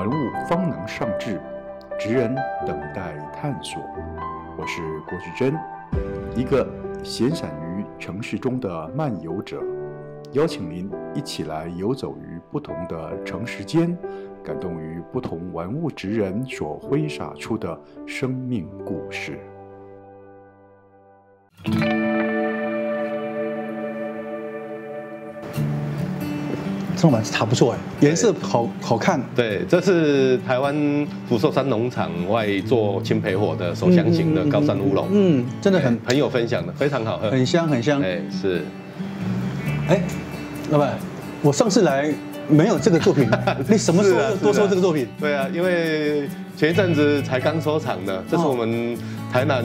文物方能上志，职人等待探索。我是郭旭珍，一个闲散于城市中的漫游者，邀请您一起来游走于不同的城市间，感动于不同文物职人所挥洒出的生命故事。这种板子还不错哎，颜色好好看。对，这是台湾福寿山农场外做青培火的手香型的高山乌龙。嗯，真的很很有分享的，非常好喝，很香很香。哎，是。哎，老板，我上次来没有这个作品，你什么时候多收这个作品？对啊，因为前一阵子才刚收藏的，这是我们。台南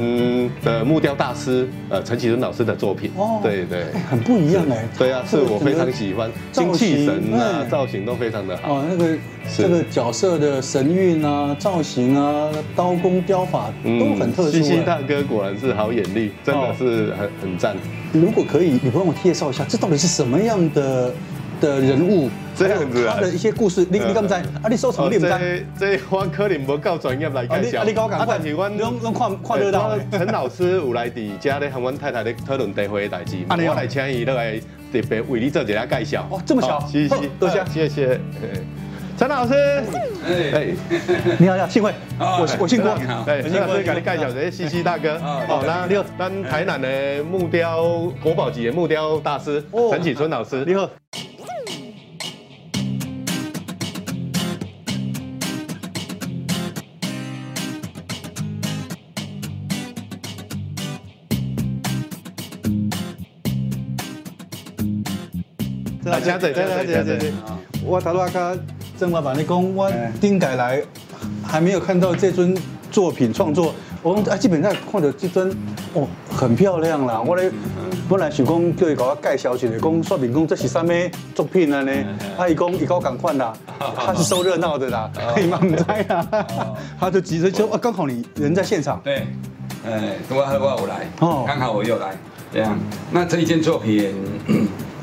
的木雕大师，呃，陈启尊老师的作品，哦，对对，很不一样哎，对啊，是我非常喜欢，精气神啊，造型都非常的好，哦，那个这个角色的神韵啊，造型啊，刀工雕法都很特殊。西西大哥果然是好眼力，真的是很很赞。如果可以，你帮我介绍一下，这到底是什么样的？的人物这样子啊，他的一些故事，你你敢不知？啊，你收藏你不知？这这我可能不够专业来介绍。啊，你跟我讲，但是看看得到。陈老师有来伫家咧和我太太咧讨论地会的代志，我来请伊来特别为你做一下介绍。哦，这么巧，谢谢，多谢，谢谢。陈老师，哎，你好，你好幸会，我我姓郭，对，陈老师给你介绍这些西西大哥。好，那你好，咱台南的木雕国宝级的木雕大师陈启春老师，你好。来，嘉仔，嘉仔，嘉仔，我头阿卡郑老板，你讲我顶改来还没有看到这尊作品创作，我啊基本上看到这尊哦很漂亮啦。我咧本来想讲叫伊给我介绍一下，讲说明讲这是啥物作品啊呢？他伊讲一讲赶快啦，他是收热闹的啦，可以吗？唔知啊，他就急着说啊，刚好你人在现场。对，哎，我我有来，哦，刚好我又来，这样。那这一件作品。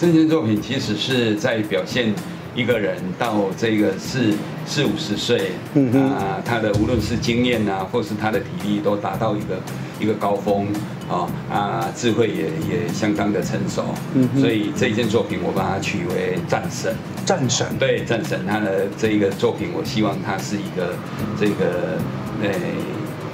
这件作品其实是在表现一个人到这个四四五十岁，嗯啊，他的无论是经验啊，或是他的体力都达到一个一个高峰，啊啊，智慧也也相当的成熟，嗯，所以这一件作品我把它取为战神，战神，对，战神，他的这一个作品，我希望他是一个这个呃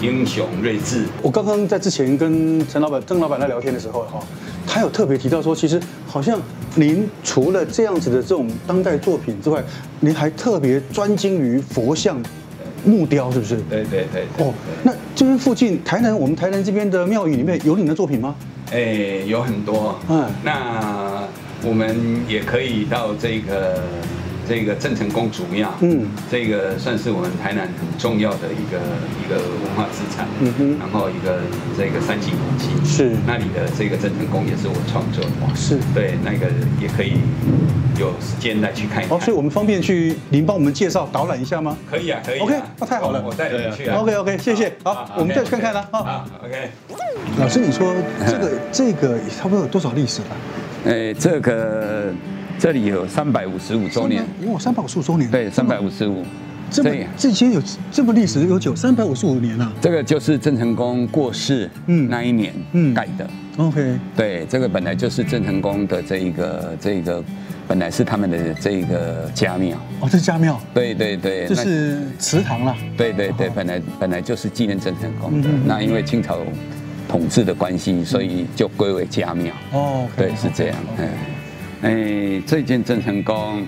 英雄睿智。我刚刚在之前跟陈老板、郑老板在聊天的时候，哈。他有特别提到说，其实好像您除了这样子的这种当代作品之外，您还特别专精于佛像木雕，是不是？对对对。哦，那这边附近台南，我们台南这边的庙宇里面有你的作品吗？哎，有很多。嗯，那我们也可以到这个。这个郑成功祖庙，嗯，这个算是我们台南很重要的一个一个文化资产，嗯哼，然后一个这个三级古迹，是那里的这个郑成功也是我创作的，哇，是对，那个也可以有时间来去看一看。哦，所以我们方便去您帮我们介绍导览一下吗？可以啊，可以。OK，那太好了，我带你去啊。OK OK，谢谢。好，我们再去看看了。好，OK。老师，你说这个这个差不多有多少历史了？哎，这个。这里有三百五十五周年，哇，三百五十五周年，对，三百五十五，这么这些有这么历史悠久，三百五十五年了。这个就是郑成功过世嗯。那一年嗯。盖的，OK，对，这个本来就是郑成功的这一个这一个本来是他们的这一个家庙。哦，这是家庙，对对对，这是祠堂了，对对对，本来本来就是纪念郑成功的，那因为清朝统治的关系，所以就归为家庙。哦，对，是这样，嗯。哎，这件郑成功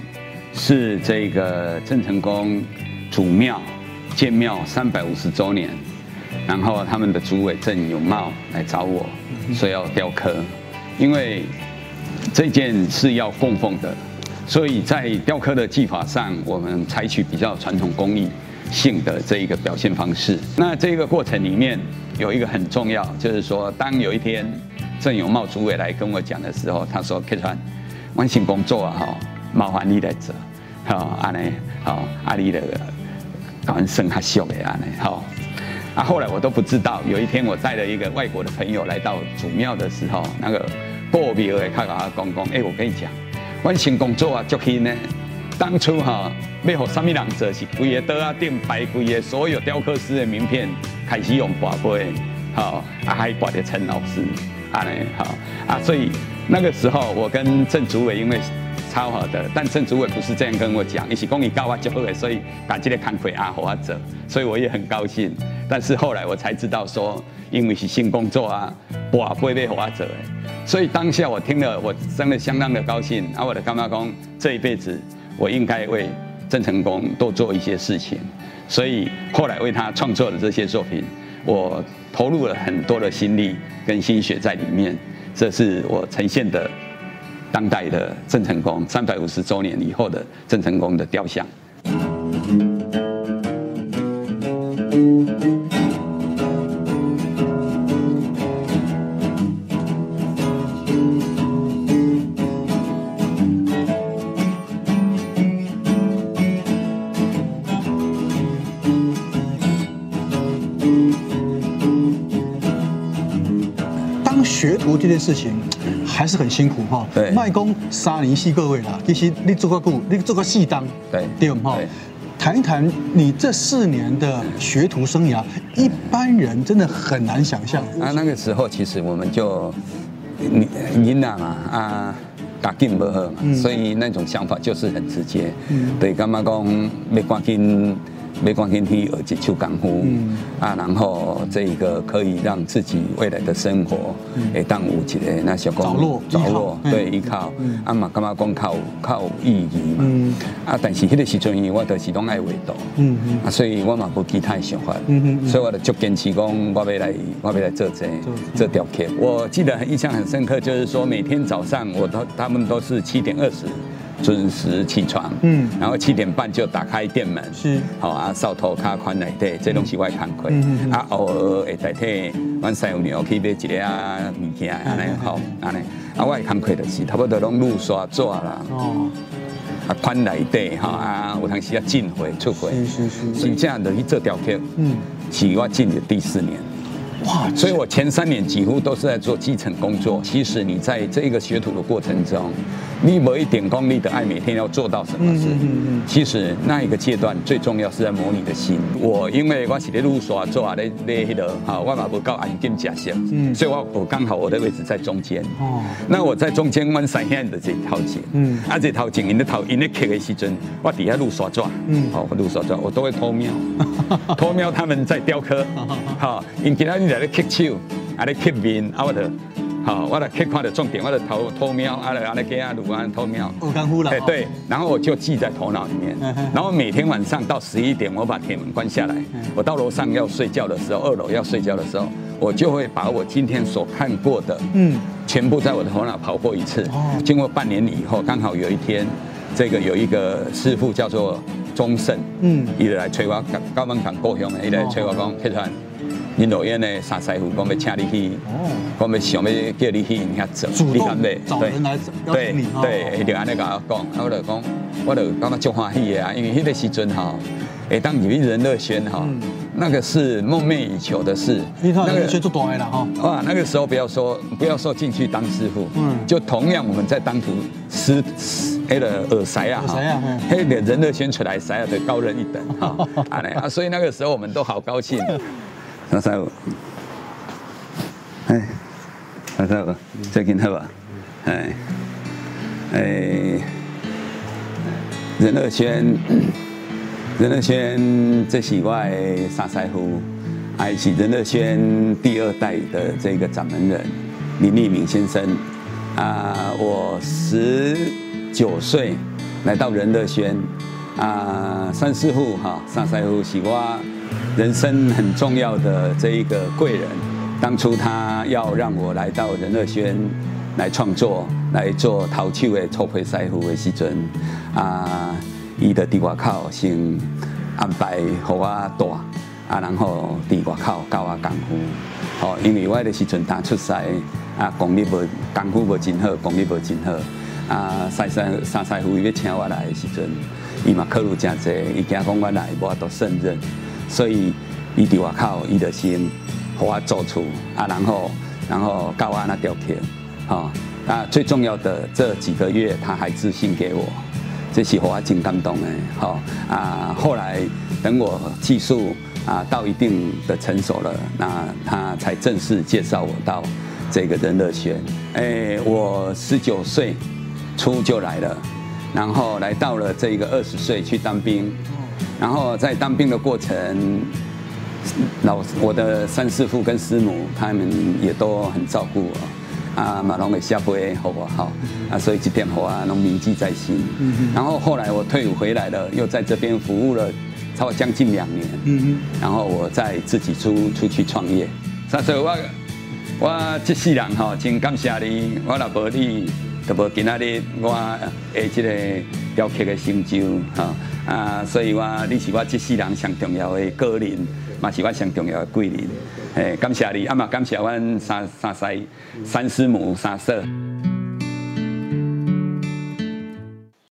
是这个郑成功祖庙建庙三百五十周年，然后他们的主委郑有茂来找我，说要雕刻，因为这件是要供奉的，所以在雕刻的技法上，我们采取比较传统工艺性的这一个表现方式。那这个过程里面有一个很重要，就是说，当有一天郑有茂主委来跟我讲的时候，他说：“客川。”完成工作啊，哈，麻烦你来做，好，安尼，好，阿里的搞完生他秀的安尼，哈，啊，后来我都不知道，有一天我带了一个外国的朋友来到祖庙的时候，那个过庙的他跟他讲讲，哎，我跟你讲，完成工作啊，就可以呢，当初哈要和什么人做是规个桌啊顶摆规个所有雕刻师的名片，开始用挂杯，好啊还挂着陈老师，啊呢好啊，所以 那个时候我跟郑主委因为超好的，但郑主委不是这样跟我讲，一起公益高啊就好，所以把这个看亏啊和我走，所以我也很高兴。但是后来我才知道说，因为是新工作啊，挂杯要和我走，所以当下我听了，我真的相当的高兴。啊，我的干妈公这一辈子。我应该为郑成功多做一些事情，所以后来为他创作的这些作品，我投入了很多的心力跟心血在里面。这是我呈现的当代的郑成功三百五十周年以后的郑成功的雕像。这件事情还是很辛苦哈。对，卖工三年四个月啦。其实你做个股，你做个戏当，对对哈。谈一谈你这四年的学徒生涯，一般人真的很难想象。啊，那个时候其实我们就，你你呐嘛啊，打紧不喝嘛，所以那种想法就是很直接。嗯，对，干嘛讲没关系。没光天梯而接触港呼啊，然后这一个可以让自己未来的生活诶当有一个那小工着落着落对依靠啊嘛，干嘛讲靠靠意义嘛啊，但是迄个时阵我都是拢爱画图嗯啊，所以我嘛不其他想法嗯所以我就足坚持讲我要来我要来做这这雕刻。我记得印象很深刻，就是说每天早上我都他们都是七点二十。准时起床，嗯，然后七点半就打开店门，是，好啊，扫涂骹款内底，这东西我看开，嗯啊，偶尔会代替阮师傅娘去买一个啊物件，安尼好，安尼，啊，我看开的是差不多拢露刷纸啦，哦，啊，款内底哈啊，有当时要进货出货，是是是，真正的去做雕刻，嗯，是我进的第四年。哇！所以我前三年几乎都是在做基层工作。其实你在这个学徒的过程中，你某一点功力的爱，每天要做到什么事？其实那一个阶段最重要是在磨你的心。我因为我是在路耍做啊，咧咧迄个哈，我嘛不够安静假设，嗯，所以我我刚好我的位置在中间。哦，那我在中间，我三线的这套景，嗯，啊这套景，因的头因的刻的时阵，我底下路刷抓，嗯，好，路刷抓，我都会偷瞄，偷瞄他们在雕刻，好，因其他。在咧刻手，啊咧刻面，啊我着，好，我着刻看到重点，我着偷偷瞄，啊咧啊咧给啊录啊偷瞄。我干呼了。哎对，然后我就记在头脑里面，然后每天晚上到十一点，我把铁门关下来，我到楼上要睡觉的时候，二楼要睡觉的时候，我就会把我今天所看过的，嗯，全部在我的头脑跑过一次。哦。经过半年以后，刚好有一天，这个有一个师傅叫做钟胜，嗯，伊就来催我，高门港过乡的，伊来催我讲客串。林老院的三师傅讲要请你去，讲要想要叫你去遐做，主动找人来邀请你，对，一定安尼甲我讲，我就讲，我就感觉足欢喜的啊，因为迄个时阵哈，诶，当你人乐轩哈，那个是梦寐以求的事，那个学做短的了哈，哇，那个时候不要说不要说进去当师傅，嗯，就同样我们在当徒师，迄个耳塞啊，哈，迄个人乐轩出来塞啊，得高人一等哈，啊，所以那个时候我们都好高兴。三师傅，哎，三师傅，最近好吧？哎，哎，任乐轩，任乐轩，这是我的三师傅，还是任乐轩第二代的这个掌门人林立明先生。啊，我十九岁来到任乐轩，啊，三师傅哈，三师傅是我。人生很重要的这一个贵人，当初他要让我来到任乐轩来创作，来做陶器的抽配师傅的时阵，啊，伊的地外口先安排给我大，啊，然后地外口教我功夫，哦，因为我的时阵他出师，啊，功力无功夫无真好，功力无真好，啊，师师三师傅伊要请我来的时阵，伊嘛考虑真济，伊惊讲我来无法度胜任。所以，伊伫外口，伊就先和我做出啊，然后，然后教我那雕刻，哈，啊，最重要的这几个月，他还自信给我，这是我真感动的，好啊。后来等我技术啊到一定的成熟了，那他才正式介绍我到这个人乐学。哎，我十九岁初就来了，然后来到了这个二十岁去当兵，然后在当兵的过程，老我的三师父跟师母他们也都很照顾我。啊，马龙的下辈好不好？啊，所以这点话拢铭记在心。然后后来我退伍回来了，又在这边服务了超过将近两年。嗯，然后我再自己出出去创业。所以我我这世人哈，真感谢你，我老婆你，就无今仔日我诶这个雕刻的成就哈。啊，所以我你是我这世人上重要的个人，嘛是我上重要的贵人。哎，感谢你，啊嘛感谢阮三三师三师母三嫂。